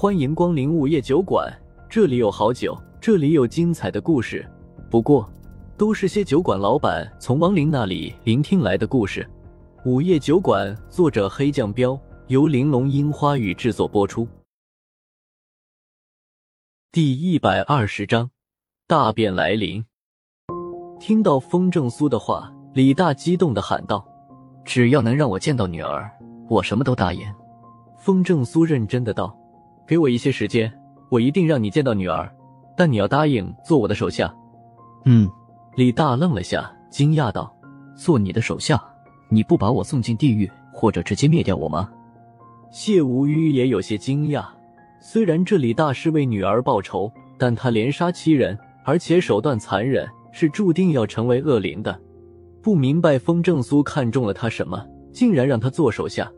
欢迎光临午夜酒馆，这里有好酒，这里有精彩的故事。不过，都是些酒馆老板从亡灵那里聆听来的故事。午夜酒馆，作者黑酱标，由玲珑樱花雨制作播出。第一百二十章，大变来临。听到风正苏的话，李大激动的喊道：“只要能让我见到女儿，我什么都答应。”风正苏认真的道：“给我一些时间，我一定让你见到女儿，但你要答应做我的手下。”嗯，李大愣了下，惊讶道：“做你的手下，你不把我送进地狱，或者直接灭掉我吗？”谢无虞也有些惊讶，虽然这李大是为女儿报仇，但他连杀七人，而且手段残忍。是注定要成为恶灵的，不明白风正苏看中了他什么，竟然让他做手下。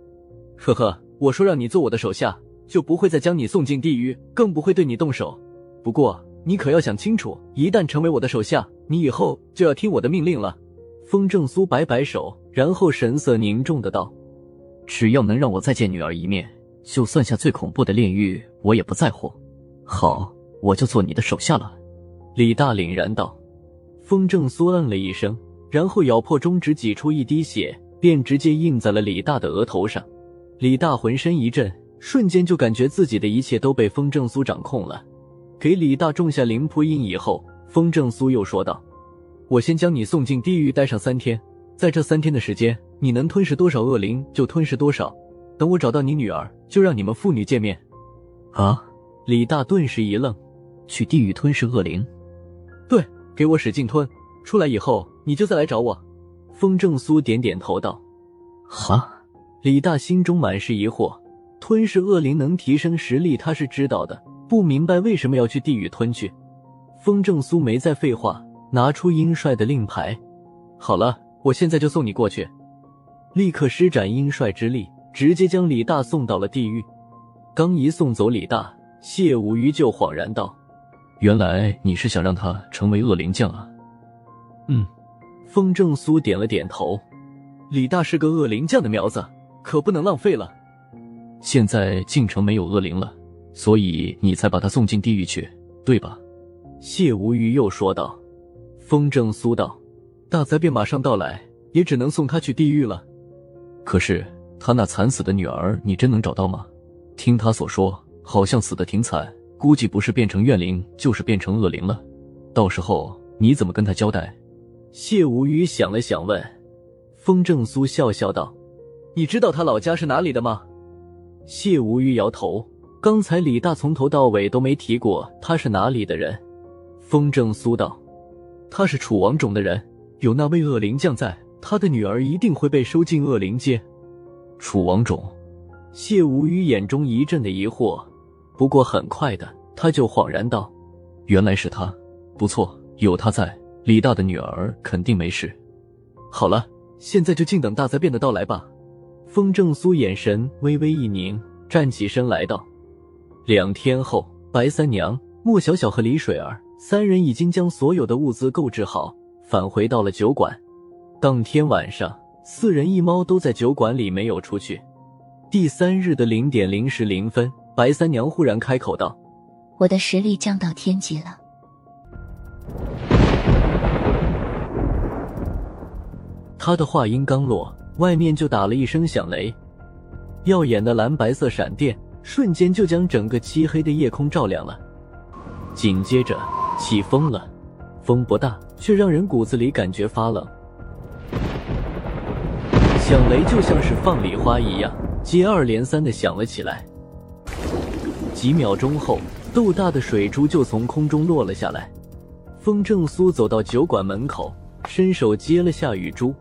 呵呵，我说让你做我的手下，就不会再将你送进地狱，更不会对你动手。不过你可要想清楚，一旦成为我的手下，你以后就要听我的命令了。风正苏摆摆手，然后神色凝重的道：“只要能让我再见女儿一面，就算下最恐怖的炼狱，我也不在乎。好，我就做你的手下了。”李大凛然道。风正苏嗯了一声，然后咬破中指，挤出一滴血，便直接印在了李大的额头上。李大浑身一震，瞬间就感觉自己的一切都被风正苏掌控了。给李大种下灵扑印以后，风正苏又说道：“我先将你送进地狱待上三天，在这三天的时间，你能吞噬多少恶灵就吞噬多少。等我找到你女儿，就让你们父女见面。”啊！李大顿时一愣：“去地狱吞噬恶灵？”对。给我使劲吞，出来以后你就再来找我。风正苏点点头道：“哈。”李大心中满是疑惑，吞噬恶灵能提升实力，他是知道的，不明白为什么要去地狱吞去。风正苏没再废话，拿出鹰帅的令牌。好了，我现在就送你过去。立刻施展鹰帅之力，直接将李大送到了地狱。刚一送走李大，谢无虞就恍然道。原来你是想让他成为恶灵将啊？嗯，风正苏点了点头。李大是个恶灵将的苗子，可不能浪费了。现在晋城没有恶灵了，所以你才把他送进地狱去，对吧？谢无虞又说道。风正苏道：“大灾变马上到来，也只能送他去地狱了。可是他那惨死的女儿，你真能找到吗？听他所说，好像死的挺惨。”估计不是变成怨灵，就是变成恶灵了。到时候你怎么跟他交代？谢无虞想了想，问风正苏，笑笑道：“你知道他老家是哪里的吗？”谢无虞摇头。刚才李大从头到尾都没提过他是哪里的人。风正苏道：“他是楚王种的人，有那位恶灵将在，他的女儿一定会被收进恶灵界。”楚王种。谢无虞眼中一阵的疑惑。不过很快的，他就恍然道：“原来是他，不错，有他在，李大的女儿肯定没事。好了，现在就静等大灾变的到来吧。”风正苏眼神微微一凝，站起身来道：“两天后，白三娘、莫小小和李水儿三人已经将所有的物资购置好，返回到了酒馆。当天晚上，四人一猫都在酒馆里没有出去。第三日的零点零时零分。白三娘忽然开口道：“我的实力降到天级了。”他的话音刚落，外面就打了一声响雷，耀眼的蓝白色闪电瞬间就将整个漆黑的夜空照亮了。紧接着起风了，风不大，却让人骨子里感觉发冷。响雷就像是放礼花一样，接二连三的响了起来。几秒钟后，豆大的水珠就从空中落了下来。风正苏走到酒馆门口，伸手接了下雨珠，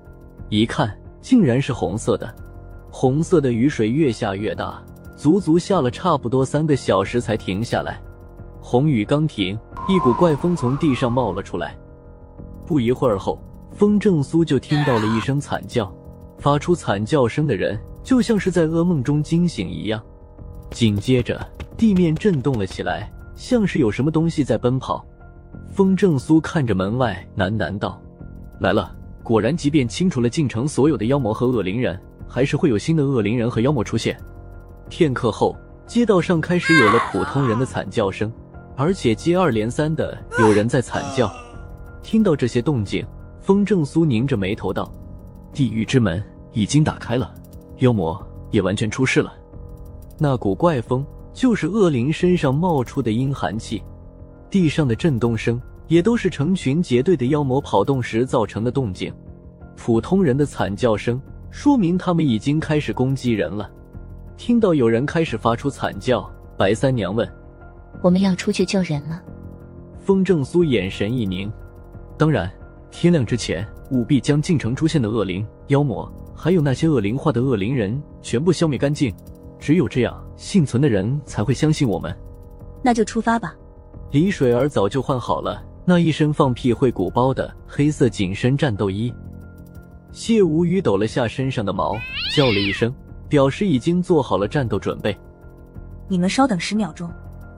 一看，竟然是红色的。红色的雨水越下越大，足足下了差不多三个小时才停下来。红雨刚停，一股怪风从地上冒了出来。不一会儿后，风正苏就听到了一声惨叫，发出惨叫声的人就像是在噩梦中惊醒一样。紧接着。地面震动了起来，像是有什么东西在奔跑。风正苏看着门外，喃喃道：“来了，果然，即便清除了进城所有的妖魔和恶灵人，还是会有新的恶灵人和妖魔出现。”片刻后，街道上开始有了普通人的惨叫声，而且接二连三的有人在惨叫。听到这些动静，风正苏拧着眉头道：“地狱之门已经打开了，妖魔也完全出世了。那股怪风就是恶灵身上冒出的阴寒气，地上的震动声也都是成群结队的妖魔跑动时造成的动静。普通人的惨叫声说明他们已经开始攻击人了。听到有人开始发出惨叫，白三娘问：“我们要出去救人了？”风正苏眼神一凝。当然，天亮之前务必将进城出现的恶灵、妖魔，还有那些恶灵化的恶灵人全部消灭干净。只有这样，幸存的人才会相信我们。那就出发吧。李水儿早就换好了那一身放屁会鼓包的黑色紧身战斗衣。谢无语抖了下身上的毛，叫了一声，表示已经做好了战斗准备。你们稍等十秒钟。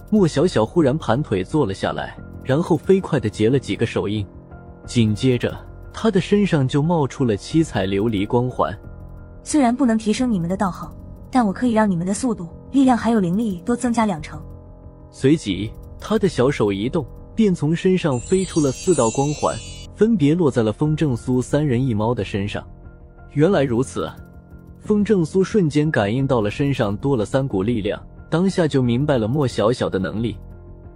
莫小小忽然盘腿坐了下来，然后飞快的结了几个手印。紧接着，他的身上就冒出了七彩琉璃光环。虽然不能提升你们的道行，但我可以让你们的速度、力量还有灵力都增加两成。随即，他的小手一动，便从身上飞出了四道光环，分别落在了风正苏三人一猫的身上。原来如此，风正苏瞬间感应到了身上多了三股力量，当下就明白了莫小小的能力。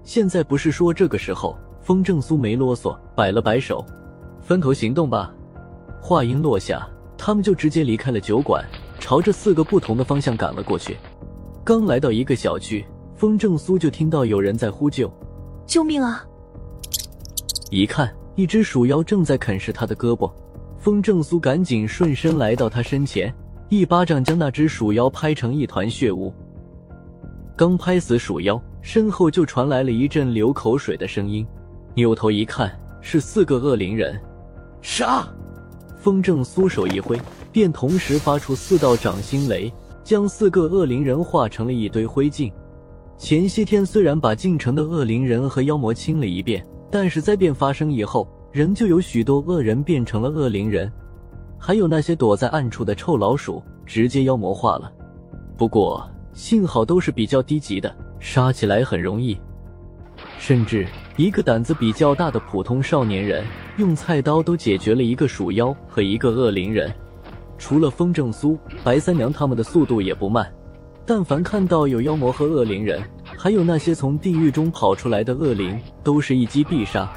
现在不是说这个时候。风正苏没啰嗦，摆了摆手，分头行动吧。话音落下，他们就直接离开了酒馆，朝着四个不同的方向赶了过去。刚来到一个小区，风正苏就听到有人在呼救：“救命啊！”一看，一只鼠妖正在啃食他的胳膊。风正苏赶紧顺身来到他身前，一巴掌将那只鼠妖拍成一团血雾。刚拍死鼠妖，身后就传来了一阵流口水的声音。扭头一看，是四个恶灵人，杀！风正苏手一挥，便同时发出四道掌心雷，将四个恶灵人化成了一堆灰烬。前些天虽然把进城的恶灵人和妖魔清了一遍，但是灾变发生以后，仍旧有许多恶人变成了恶灵人，还有那些躲在暗处的臭老鼠，直接妖魔化了。不过幸好都是比较低级的，杀起来很容易，甚至。一个胆子比较大的普通少年人，用菜刀都解决了一个鼠妖和一个恶灵人。除了风正苏、白三娘他们的速度也不慢，但凡看到有妖魔和恶灵人，还有那些从地狱中跑出来的恶灵，都是一击必杀。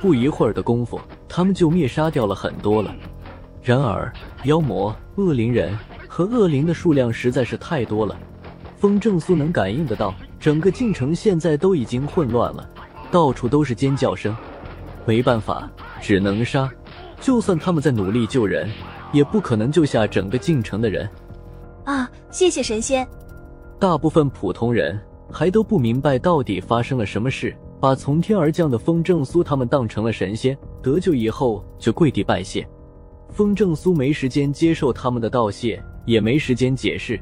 不一会儿的功夫，他们就灭杀掉了很多了。然而，妖魔、恶灵人和恶灵的数量实在是太多了。风正苏能感应得到，整个进城现在都已经混乱了。到处都是尖叫声，没办法，只能杀。就算他们在努力救人，也不可能救下整个进城的人。啊！谢谢神仙。大部分普通人还都不明白到底发生了什么事，把从天而降的风正苏他们当成了神仙，得救以后就跪地拜谢。风正苏没时间接受他们的道谢，也没时间解释，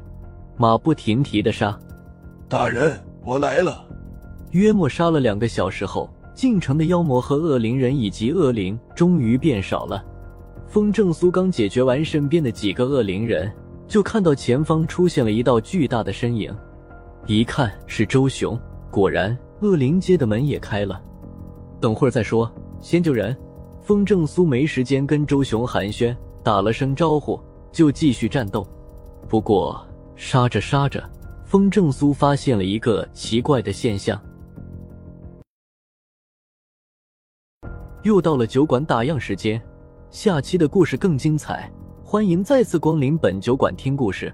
马不停蹄的杀。大人，我来了。约莫杀了两个小时后，进城的妖魔和恶灵人以及恶灵终于变少了。风正苏刚解决完身边的几个恶灵人，就看到前方出现了一道巨大的身影，一看是周雄。果然，恶灵街的门也开了。等会儿再说，先救人。风正苏没时间跟周雄寒暄，打了声招呼就继续战斗。不过杀着杀着，风正苏发现了一个奇怪的现象。又到了酒馆打烊时间，下期的故事更精彩，欢迎再次光临本酒馆听故事。